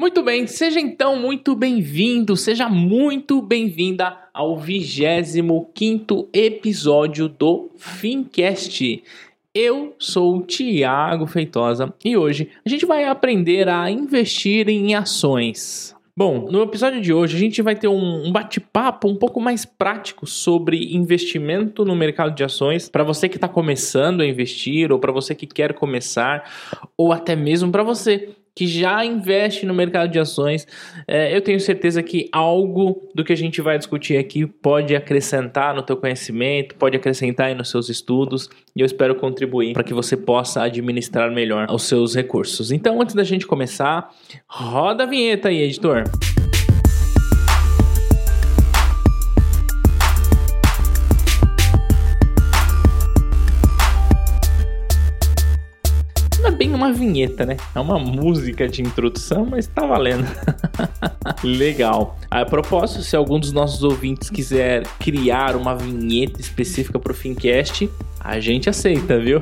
Muito bem, seja então muito bem-vindo, seja muito bem-vinda ao 25 episódio do Fincast. Eu sou o Tiago Feitosa e hoje a gente vai aprender a investir em ações. Bom, no episódio de hoje a gente vai ter um, bate-papo um pouco mais prático sobre investimento no mercado de ações para você que está começando a investir ou para você que quer começar ou até mesmo para você que já investe no mercado de ações, é, eu tenho certeza que algo do que a gente vai discutir aqui pode acrescentar no teu conhecimento, pode acrescentar nos seus estudos e eu espero contribuir para que você possa administrar melhor os seus recursos. Então, antes da gente começar, roda a vinheta aí, editor. Uma vinheta, né? É uma música de introdução, mas tá valendo. Legal. A propósito, se algum dos nossos ouvintes quiser criar uma vinheta específica para o Fincast, a gente aceita, viu?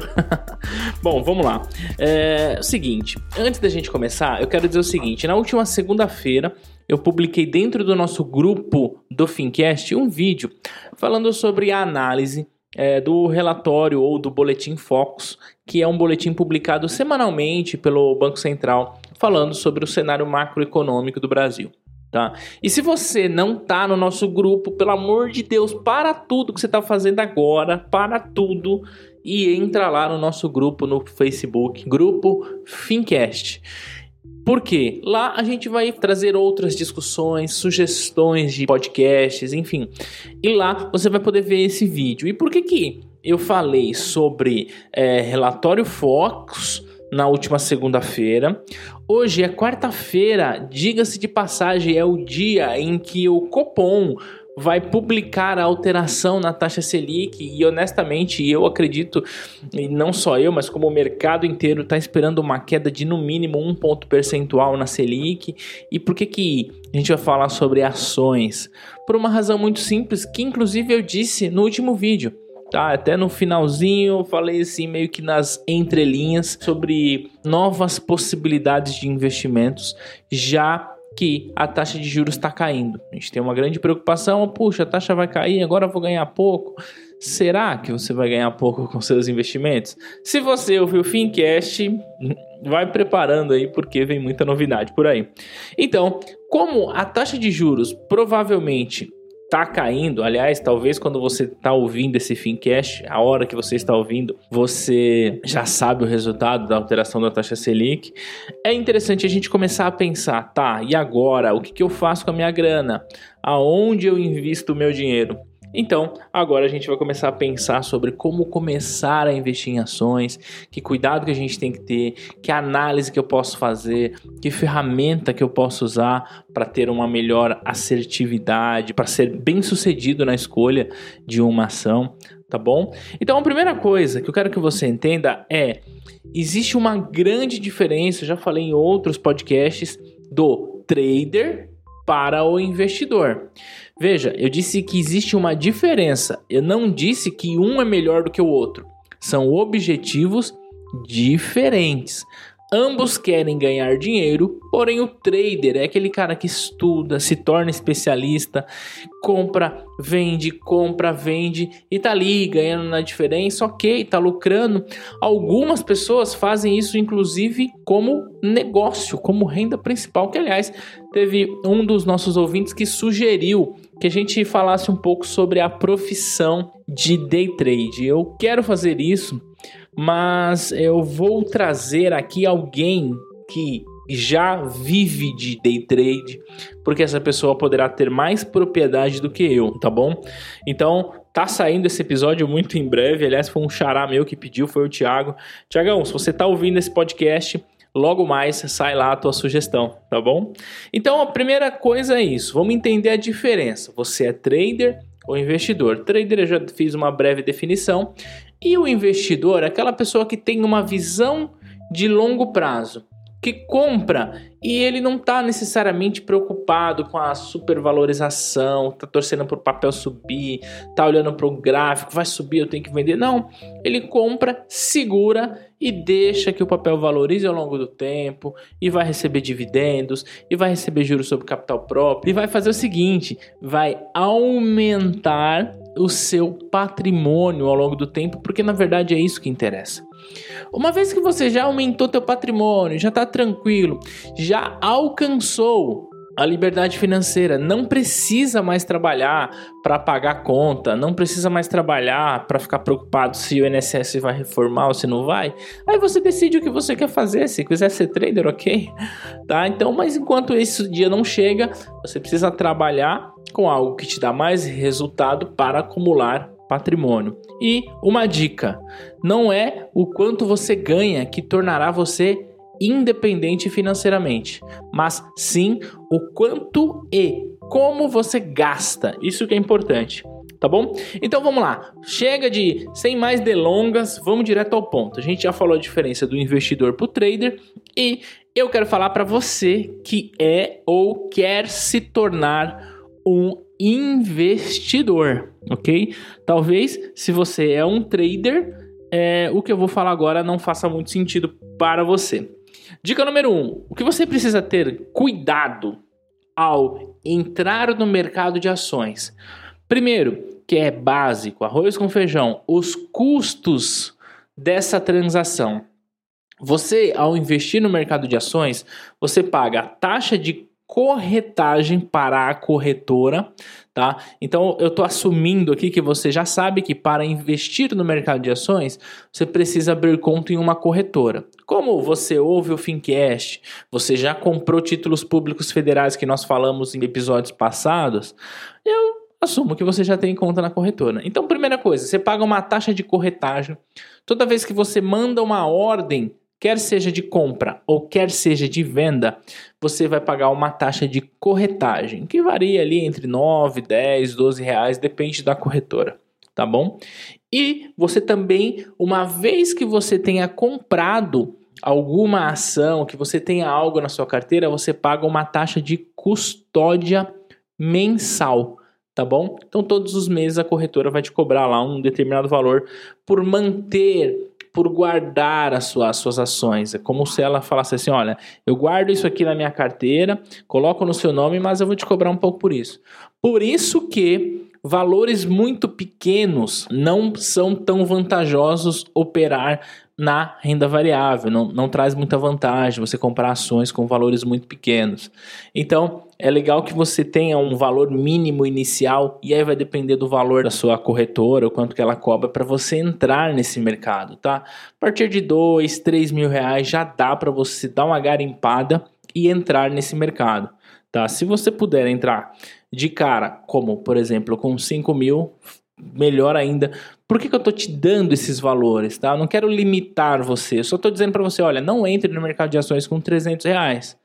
Bom, vamos lá. É seguinte, antes da gente começar, eu quero dizer o seguinte: na última segunda-feira eu publiquei dentro do nosso grupo do Fincast um vídeo falando sobre a análise é, do relatório ou do Boletim Focus, que é um boletim publicado semanalmente pelo Banco Central, falando sobre o cenário macroeconômico do Brasil. Tá? E se você não tá no nosso grupo, pelo amor de Deus, para tudo que você está fazendo agora, para tudo e entra lá no nosso grupo no Facebook, grupo Fincast. Por quê? Lá a gente vai trazer outras discussões, sugestões de podcasts, enfim. E lá você vai poder ver esse vídeo. E por que que eu falei sobre é, relatório Fox na última segunda-feira? Hoje é quarta-feira, diga-se de passagem, é o dia em que o Copom vai publicar a alteração na taxa Selic e honestamente eu acredito, e não só eu, mas como o mercado inteiro está esperando uma queda de no mínimo um ponto percentual na Selic. E por que que a gente vai falar sobre ações? Por uma razão muito simples, que inclusive eu disse no último vídeo. Tá, até no finalzinho eu falei assim, meio que nas entrelinhas, sobre novas possibilidades de investimentos já que a taxa de juros está caindo. A gente tem uma grande preocupação, puxa, a taxa vai cair, agora eu vou ganhar pouco. Será que você vai ganhar pouco com seus investimentos? Se você ouviu o Fincast, vai preparando aí porque vem muita novidade por aí. Então, como a taxa de juros provavelmente tá caindo. Aliás, talvez quando você tá ouvindo esse Fincast, a hora que você está ouvindo, você já sabe o resultado da alteração da taxa Selic. É interessante a gente começar a pensar, tá, e agora? O que, que eu faço com a minha grana? Aonde eu invisto o meu dinheiro? Então, agora a gente vai começar a pensar sobre como começar a investir em ações, que cuidado que a gente tem que ter, que análise que eu posso fazer, que ferramenta que eu posso usar para ter uma melhor assertividade, para ser bem sucedido na escolha de uma ação, tá bom? Então, a primeira coisa que eu quero que você entenda é: existe uma grande diferença, já falei em outros podcasts, do trader para o investidor. Veja, eu disse que existe uma diferença. Eu não disse que um é melhor do que o outro. São objetivos diferentes. Ambos querem ganhar dinheiro, porém o trader é aquele cara que estuda, se torna especialista, compra, vende, compra, vende e tá ali ganhando na diferença, ok, tá lucrando. Algumas pessoas fazem isso inclusive como negócio, como renda principal, que aliás teve um dos nossos ouvintes que sugeriu que a gente falasse um pouco sobre a profissão de day trade. Eu quero fazer isso mas eu vou trazer aqui alguém que já vive de day trade, porque essa pessoa poderá ter mais propriedade do que eu, tá bom? Então, tá saindo esse episódio muito em breve. Aliás, foi um xará meu que pediu, foi o Thiago. Tiagão, se você tá ouvindo esse podcast, logo mais sai lá a tua sugestão, tá bom? Então, a primeira coisa é isso. Vamos entender a diferença. Você é trader ou investidor? Trader eu já fiz uma breve definição. E o investidor, aquela pessoa que tem uma visão de longo prazo. Que compra e ele não está necessariamente preocupado com a supervalorização, tá torcendo para o papel subir, tá olhando para o gráfico, vai subir, eu tenho que vender. Não, ele compra, segura e deixa que o papel valorize ao longo do tempo e vai receber dividendos e vai receber juros sobre capital próprio e vai fazer o seguinte, vai aumentar o seu patrimônio ao longo do tempo, porque na verdade é isso que interessa. Uma vez que você já aumentou teu patrimônio, já está tranquilo, já alcançou a liberdade financeira, não precisa mais trabalhar para pagar conta, não precisa mais trabalhar para ficar preocupado se o INSS vai reformar ou se não vai. Aí você decide o que você quer fazer, se quiser ser trader, OK? Tá? Então, mas enquanto esse dia não chega, você precisa trabalhar com algo que te dá mais resultado para acumular patrimônio. E uma dica: não é o quanto você ganha que tornará você independente financeiramente, mas sim o quanto e como você gasta. Isso que é importante. Tá bom? Então vamos lá. Chega de sem mais delongas, vamos direto ao ponto. A gente já falou a diferença do investidor para o trader e eu quero falar para você que é ou quer se tornar um investidor, ok? Talvez se você é um trader, é, o que eu vou falar agora não faça muito sentido para você. Dica número 1: um, o que você precisa ter cuidado ao entrar no mercado de ações? Primeiro, que é básico, arroz com feijão, os custos dessa transação. Você, ao investir no mercado de ações, você paga a taxa de corretagem para a corretora, tá? Então eu estou assumindo aqui que você já sabe que para investir no mercado de ações você precisa abrir conta em uma corretora. Como você ouve o Fincast, você já comprou títulos públicos federais que nós falamos em episódios passados, eu assumo que você já tem conta na corretora. Então, primeira coisa, você paga uma taxa de corretagem. Toda vez que você manda uma ordem quer seja de compra ou quer seja de venda, você vai pagar uma taxa de corretagem, que varia ali entre 9, 10, 12 reais, depende da corretora, tá bom? E você também, uma vez que você tenha comprado alguma ação, que você tenha algo na sua carteira, você paga uma taxa de custódia mensal, tá bom? Então todos os meses a corretora vai te cobrar lá um determinado valor por manter por guardar as suas, as suas ações. É como se ela falasse assim: olha, eu guardo isso aqui na minha carteira, coloco no seu nome, mas eu vou te cobrar um pouco por isso. Por isso que valores muito pequenos não são tão vantajosos operar na renda variável, não, não traz muita vantagem você comprar ações com valores muito pequenos. Então, é legal que você tenha um valor mínimo inicial e aí vai depender do valor da sua corretora, o quanto que ela cobra para você entrar nesse mercado, tá? A partir de dois, três mil reais já dá para você dar uma garimpada e entrar nesse mercado, tá? Se você puder entrar de cara, como por exemplo com 5 mil, melhor ainda. Por que, que eu estou te dando esses valores? Tá? Eu não quero limitar você, eu só estou dizendo para você: olha, não entre no mercado de ações com 300 reais.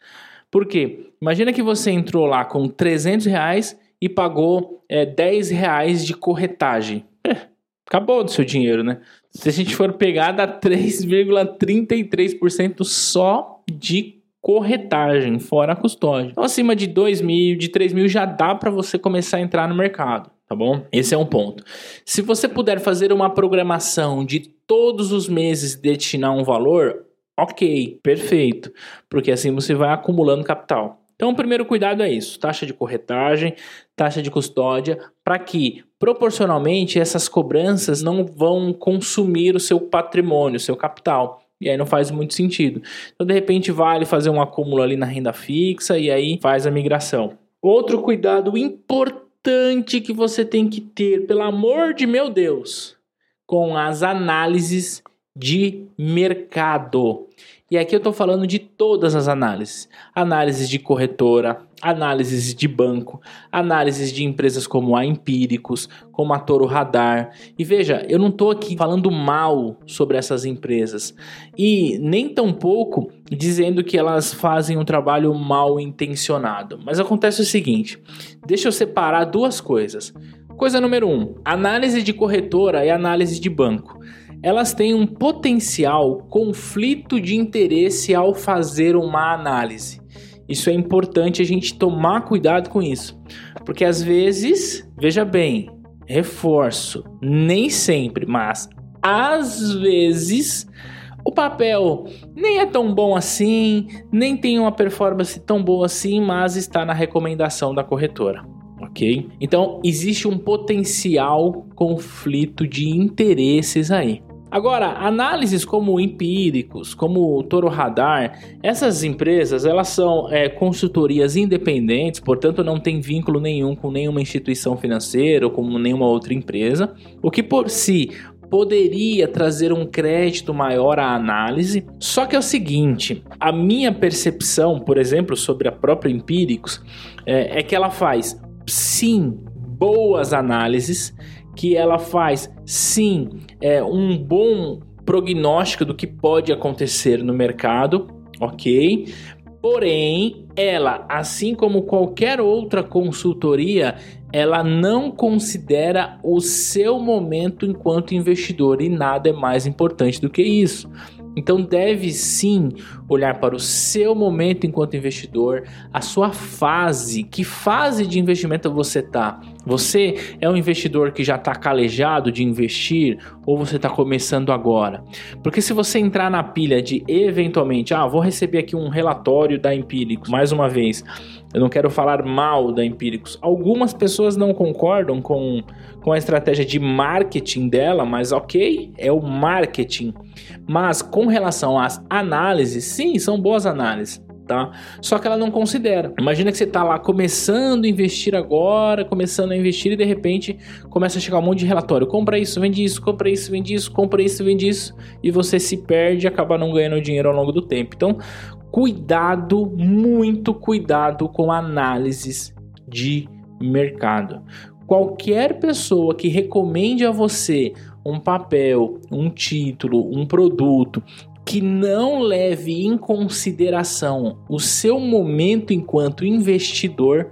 Por quê? Imagina que você entrou lá com 300 reais e pagou é, 10 reais de corretagem. É, acabou do seu dinheiro, né? Se a gente for pegar, dá 3,33% só de corretagem, fora a custódia. Então, acima de 2 mil, de 3 mil, já dá para você começar a entrar no mercado tá bom? Esse é um ponto. Se você puder fazer uma programação de todos os meses destinar um valor, ok, perfeito, porque assim você vai acumulando capital. Então, o primeiro cuidado é isso: taxa de corretagem, taxa de custódia, para que proporcionalmente essas cobranças não vão consumir o seu patrimônio, o seu capital. E aí não faz muito sentido. Então, de repente, vale fazer um acúmulo ali na renda fixa e aí faz a migração. Outro cuidado importante importante que você tem que ter, pelo amor de meu Deus, com as análises de mercado. E aqui eu estou falando de todas as análises: análises de corretora, análises de banco, análises de empresas como a Empíricos, como a Toro Radar. E veja, eu não estou aqui falando mal sobre essas empresas e nem tampouco dizendo que elas fazem um trabalho mal intencionado. Mas acontece o seguinte: deixa eu separar duas coisas. Coisa número um: análise de corretora e análise de banco elas têm um potencial conflito de interesse ao fazer uma análise. Isso é importante a gente tomar cuidado com isso, porque às vezes, veja bem, reforço, nem sempre, mas às vezes o papel nem é tão bom assim, nem tem uma performance tão boa assim, mas está na recomendação da corretora. Ok? Então existe um potencial conflito de interesses aí. Agora, análises como empíricos, como o Toro Radar, essas empresas elas são é, consultorias independentes, portanto não tem vínculo nenhum com nenhuma instituição financeira ou com nenhuma outra empresa, o que por si poderia trazer um crédito maior à análise. Só que é o seguinte, a minha percepção, por exemplo, sobre a própria Empíricos, é, é que ela faz sim boas análises que ela faz, sim, é, um bom prognóstico do que pode acontecer no mercado, ok? Porém, ela, assim como qualquer outra consultoria, ela não considera o seu momento enquanto investidor e nada é mais importante do que isso. Então deve sim olhar para o seu momento enquanto investidor, a sua fase, que fase de investimento você está. Você é um investidor que já está calejado de investir ou você está começando agora? Porque se você entrar na pilha de eventualmente, ah, vou receber aqui um relatório da Empíricos, mais uma vez, eu não quero falar mal da Empíricos. Algumas pessoas não concordam com, com a estratégia de marketing dela, mas ok, é o marketing. Mas com relação às análises, sim, são boas análises tá? Só que ela não considera. Imagina que você tá lá começando a investir agora, começando a investir e de repente começa a chegar um monte de relatório. Compra isso, vende isso, compra isso, vende isso, compra isso, vende isso e você se perde e acaba não ganhando dinheiro ao longo do tempo. Então, cuidado, muito cuidado com análises de mercado. Qualquer pessoa que recomende a você um papel, um título, um produto que não leve em consideração o seu momento enquanto investidor,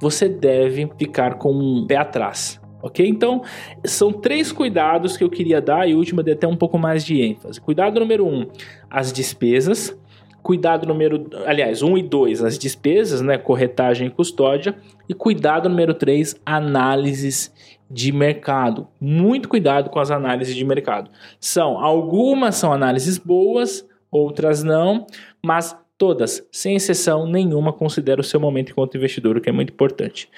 você deve ficar com um pé atrás. Ok? Então, são três cuidados que eu queria dar e o último de até um pouco mais de ênfase. Cuidado número um, as despesas. Cuidado número, aliás, um e dois, as despesas, né, corretagem e custódia. E cuidado número três, análises de mercado. Muito cuidado com as análises de mercado. São algumas são análises boas, outras não, mas todas, sem exceção nenhuma, considera o seu momento enquanto investidor, o que é muito importante.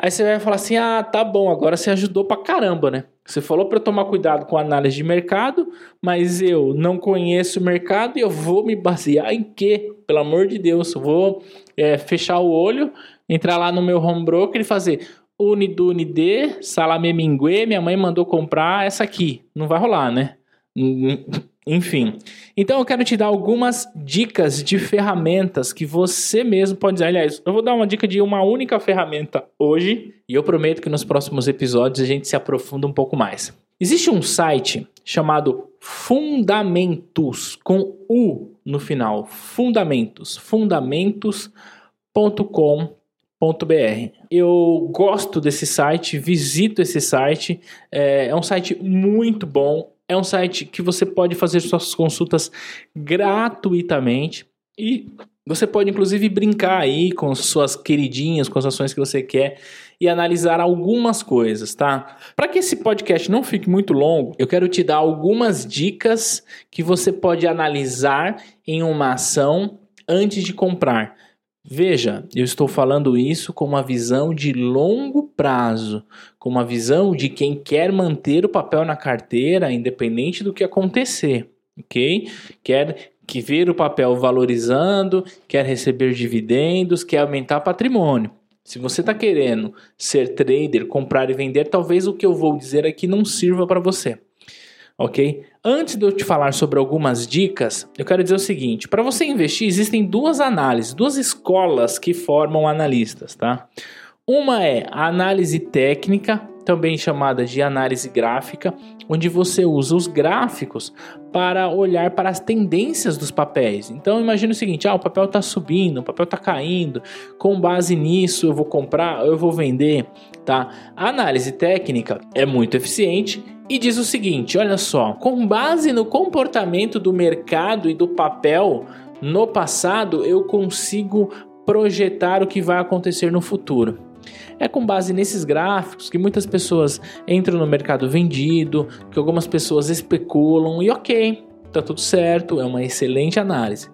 Aí você vai falar assim: "Ah, tá bom, agora você ajudou pra caramba, né? Você falou para tomar cuidado com a análise de mercado, mas eu não conheço o mercado e eu vou me basear em quê? Pelo amor de Deus, vou é, fechar o olho, entrar lá no meu home broker e fazer Unidune D, Salame Mingue, minha mãe mandou comprar essa aqui. Não vai rolar, né? Enfim. Então eu quero te dar algumas dicas de ferramentas que você mesmo pode usar. Aliás, eu vou dar uma dica de uma única ferramenta hoje e eu prometo que nos próximos episódios a gente se aprofunda um pouco mais. Existe um site chamado Fundamentos com U no final. Fundamentos. Fundamentos.com eu gosto desse site, visito esse site, é, é um site muito bom, é um site que você pode fazer suas consultas gratuitamente e você pode inclusive brincar aí com suas queridinhas, com as ações que você quer e analisar algumas coisas, tá? Para que esse podcast não fique muito longo, eu quero te dar algumas dicas que você pode analisar em uma ação antes de comprar. Veja, eu estou falando isso com uma visão de longo prazo, com uma visão de quem quer manter o papel na carteira, independente do que acontecer, ok? Quer que ver o papel valorizando, quer receber dividendos, quer aumentar patrimônio. Se você está querendo ser trader, comprar e vender, talvez o que eu vou dizer aqui não sirva para você ok? Antes de eu te falar sobre algumas dicas, eu quero dizer o seguinte: para você investir, existem duas análises, duas escolas que formam analistas, tá? Uma é a análise técnica também chamada de análise gráfica, onde você usa os gráficos para olhar para as tendências dos papéis. Então imagine o seguinte: ah, o papel está subindo, o papel está caindo. Com base nisso, eu vou comprar, eu vou vender, tá? A análise técnica é muito eficiente e diz o seguinte: olha só, com base no comportamento do mercado e do papel no passado, eu consigo projetar o que vai acontecer no futuro. É com base nesses gráficos que muitas pessoas entram no mercado vendido, que algumas pessoas especulam e ok, tá tudo certo, é uma excelente análise.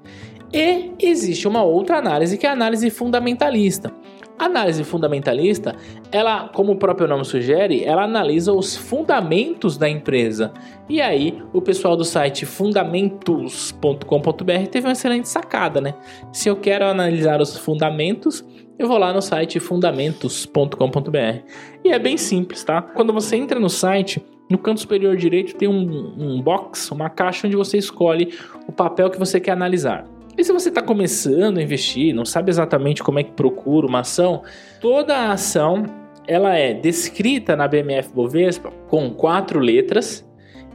E existe uma outra análise que é a análise fundamentalista. A análise fundamentalista, ela, como o próprio nome sugere, ela analisa os fundamentos da empresa. E aí, o pessoal do site fundamentos.com.br teve uma excelente sacada, né? Se eu quero analisar os fundamentos, eu vou lá no site fundamentos.com.br. E é bem simples, tá? Quando você entra no site, no canto superior direito tem um, um box, uma caixa onde você escolhe o papel que você quer analisar. E se você está começando a investir, não sabe exatamente como é que procura uma ação, toda a ação ela é descrita na BMF Bovespa com quatro letras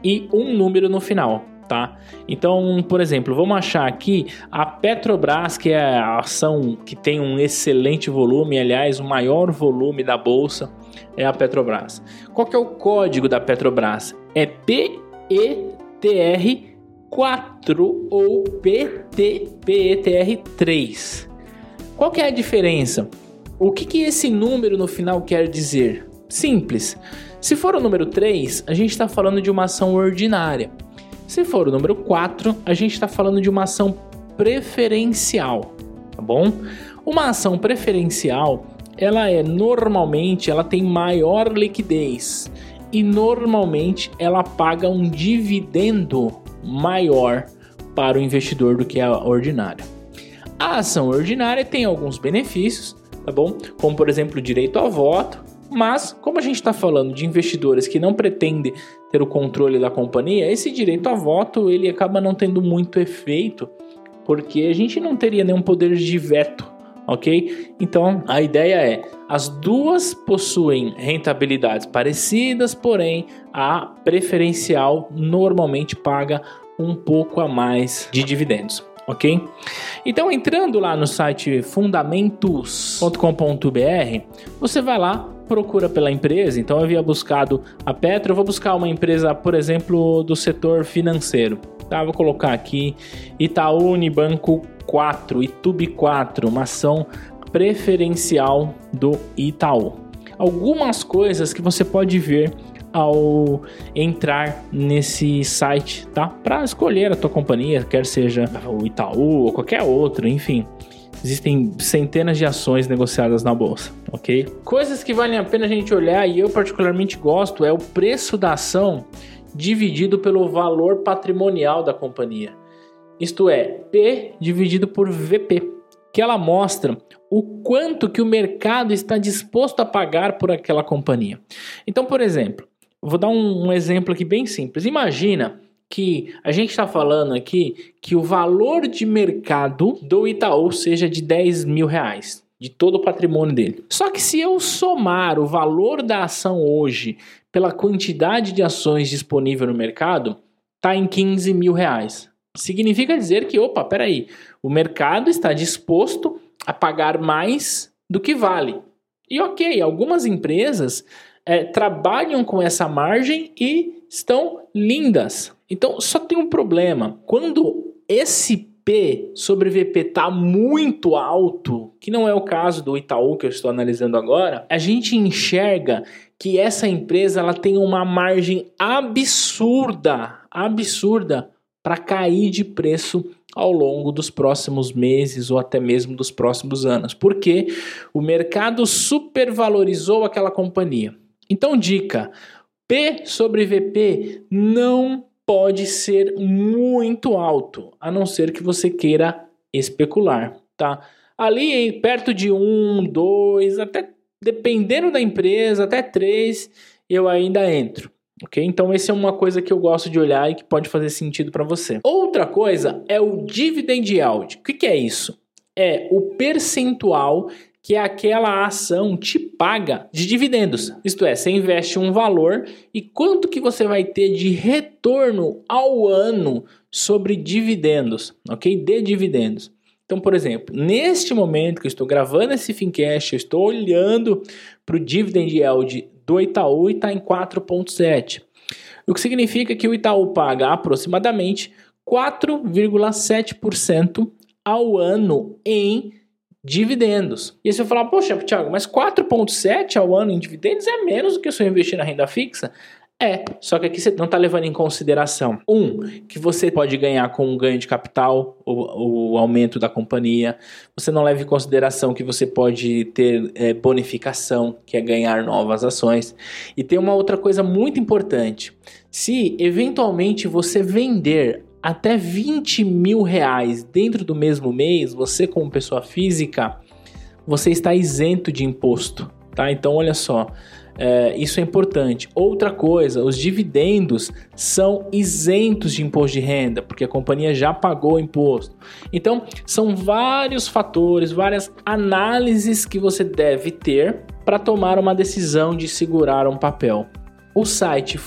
e um número no final tá? Então, por exemplo, vamos achar aqui a Petrobras, que é a ação que tem um excelente volume, aliás, o maior volume da bolsa é a Petrobras. Qual que é o código da Petrobras? É PETR 4 ou PTPETR 3. Qual que é a diferença? O que, que esse número no final quer dizer? Simples. Se for o número 3, a gente está falando de uma ação ordinária. Se for o número 4, a gente está falando de uma ação preferencial, tá bom? Uma ação preferencial, ela é normalmente, ela tem maior liquidez e normalmente ela paga um dividendo maior para o investidor do que a ordinária. A ação ordinária tem alguns benefícios, tá bom? Como por exemplo, direito ao voto, mas, como a gente está falando de investidores que não pretendem ter o controle da companhia, esse direito a voto ele acaba não tendo muito efeito, porque a gente não teria nenhum poder de veto, ok? Então a ideia é: as duas possuem rentabilidades parecidas, porém a preferencial normalmente paga um pouco a mais de dividendos ok? Então, entrando lá no site fundamentos.com.br, você vai lá, procura pela empresa. Então, eu havia buscado a Petro, eu vou buscar uma empresa, por exemplo, do setor financeiro. Tá, vou colocar aqui Itaú Unibanco 4, Itube 4, uma ação preferencial do Itaú. Algumas coisas que você pode ver ao entrar nesse site, tá? Para escolher a tua companhia, quer seja o Itaú ou qualquer outro, enfim. Existem centenas de ações negociadas na bolsa, ok? Coisas que valem a pena a gente olhar e eu particularmente gosto é o preço da ação dividido pelo valor patrimonial da companhia. Isto é, P dividido por VP, que ela mostra o quanto que o mercado está disposto a pagar por aquela companhia. Então, por exemplo, Vou dar um, um exemplo aqui bem simples. Imagina que a gente está falando aqui que o valor de mercado do Itaú seja de 10 mil reais, de todo o patrimônio dele. Só que se eu somar o valor da ação hoje pela quantidade de ações disponível no mercado, está em 15 mil reais. Significa dizer que, opa, peraí, o mercado está disposto a pagar mais do que vale. E ok, algumas empresas é, trabalham com essa margem e estão lindas. Então só tem um problema. Quando esse P sobre VP está muito alto, que não é o caso do Itaú que eu estou analisando agora, a gente enxerga que essa empresa ela tem uma margem absurda, absurda para cair de preço ao longo dos próximos meses ou até mesmo dos próximos anos, porque o mercado supervalorizou aquela companhia. Então, dica: P sobre VP não pode ser muito alto, a não ser que você queira especular, tá? Ali perto de 1, 2, até dependendo da empresa, até 3, eu ainda entro. Ok? Então, essa é uma coisa que eu gosto de olhar e que pode fazer sentido para você. Outra coisa é o dividend yield. O que, que é isso? é o percentual que aquela ação te paga de dividendos. Isto é, você investe um valor e quanto que você vai ter de retorno ao ano sobre dividendos, ok? De dividendos. Então, por exemplo, neste momento que eu estou gravando esse Fincast, eu estou olhando para o dividend yield do Itaú e está em 4,7. O que significa que o Itaú paga aproximadamente 4,7% ao ano em dividendos. E aí você vai falar, poxa, Thiago, mas 4,7% ao ano em dividendos é menos do que se eu investir na renda fixa? É, só que aqui você não está levando em consideração um que você pode ganhar com um ganho de capital, o, o aumento da companhia. Você não leva em consideração que você pode ter é, bonificação, que é ganhar novas ações. E tem uma outra coisa muito importante: se eventualmente você vender até 20 mil reais dentro do mesmo mês, você como pessoa física, você está isento de imposto, tá? Então olha só. É, isso é importante. Outra coisa, os dividendos são isentos de imposto de renda, porque a companhia já pagou o imposto. Então, são vários fatores, várias análises que você deve ter para tomar uma decisão de segurar um papel. O site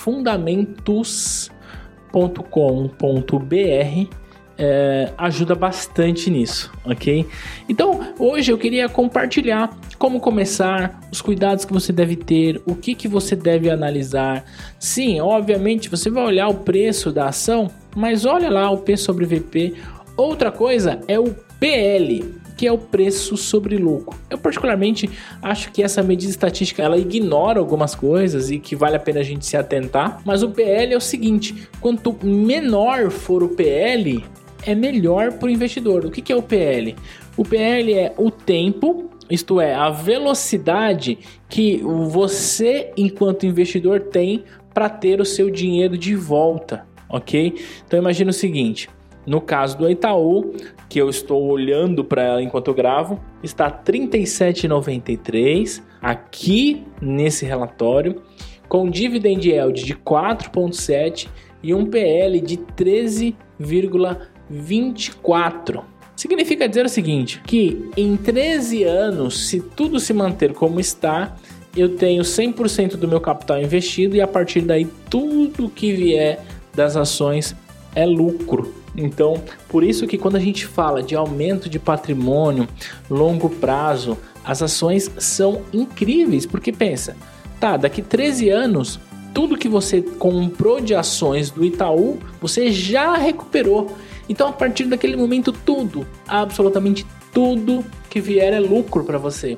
fundamentos.com.br é, ajuda bastante nisso, ok? Então, hoje eu queria compartilhar como começar, os cuidados que você deve ter, o que, que você deve analisar. Sim, obviamente você vai olhar o preço da ação, mas olha lá o P sobre VP. Outra coisa é o PL, que é o preço sobre lucro. Eu particularmente acho que essa medida estatística ela ignora algumas coisas e que vale a pena a gente se atentar, mas o PL é o seguinte, quanto menor for o PL, é melhor para o investidor. O que, que é o PL? O PL é o tempo, isto é, a velocidade que você, enquanto investidor, tem para ter o seu dinheiro de volta, ok? Então imagina o seguinte: no caso do Itaú, que eu estou olhando para ela enquanto eu gravo, está 37,93 aqui nesse relatório, com dividend yield de 4,7 e um PL de 13,5 24. Significa dizer o seguinte, que em 13 anos, se tudo se manter como está, eu tenho 100% do meu capital investido e a partir daí tudo que vier das ações é lucro. Então, por isso que quando a gente fala de aumento de patrimônio, longo prazo, as ações são incríveis, porque pensa, tá, daqui 13 anos, tudo que você comprou de ações do Itaú, você já recuperou. Então, a partir daquele momento, tudo, absolutamente tudo que vier é lucro para você.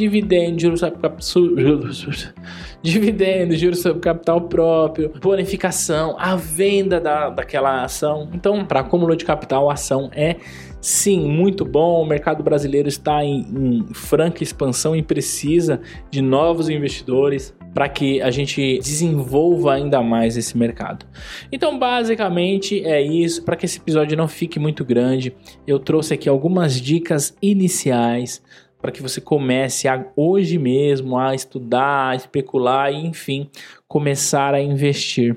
Dividendo, juros sobre, dividendo, juros sobre capital próprio, bonificação, a venda da, daquela ação. Então, para acúmulo de capital, a ação é sim muito bom. O mercado brasileiro está em, em franca expansão e precisa de novos investidores para que a gente desenvolva ainda mais esse mercado. Então, basicamente é isso. Para que esse episódio não fique muito grande, eu trouxe aqui algumas dicas iniciais para que você comece a, hoje mesmo a estudar, a especular e, enfim, começar a investir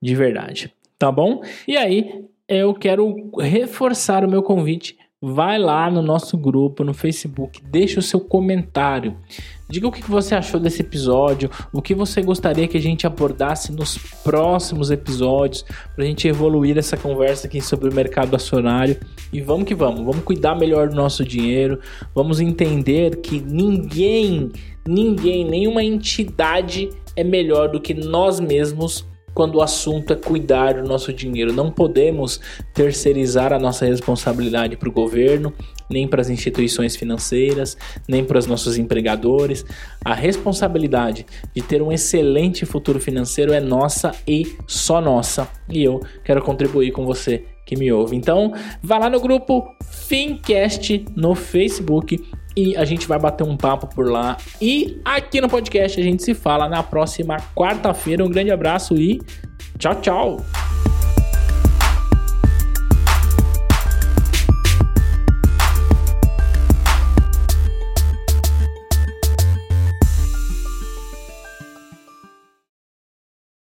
de verdade. Tá bom? E aí, eu quero reforçar o meu convite vai lá no nosso grupo no Facebook, deixa o seu comentário. Diga o que você achou desse episódio, o que você gostaria que a gente abordasse nos próximos episódios, para a gente evoluir essa conversa aqui sobre o mercado acionário. E vamos que vamos, vamos cuidar melhor do nosso dinheiro, vamos entender que ninguém, ninguém, nenhuma entidade é melhor do que nós mesmos quando o assunto é cuidar do nosso dinheiro. Não podemos terceirizar a nossa responsabilidade para o governo, nem para as instituições financeiras, nem para os nossos empregadores. A responsabilidade de ter um excelente futuro financeiro é nossa e só nossa. E eu quero contribuir com você que me ouve. Então, vá lá no grupo Fincast no Facebook e a gente vai bater um papo por lá. E aqui no podcast a gente se fala na próxima quarta-feira. Um grande abraço e tchau, tchau!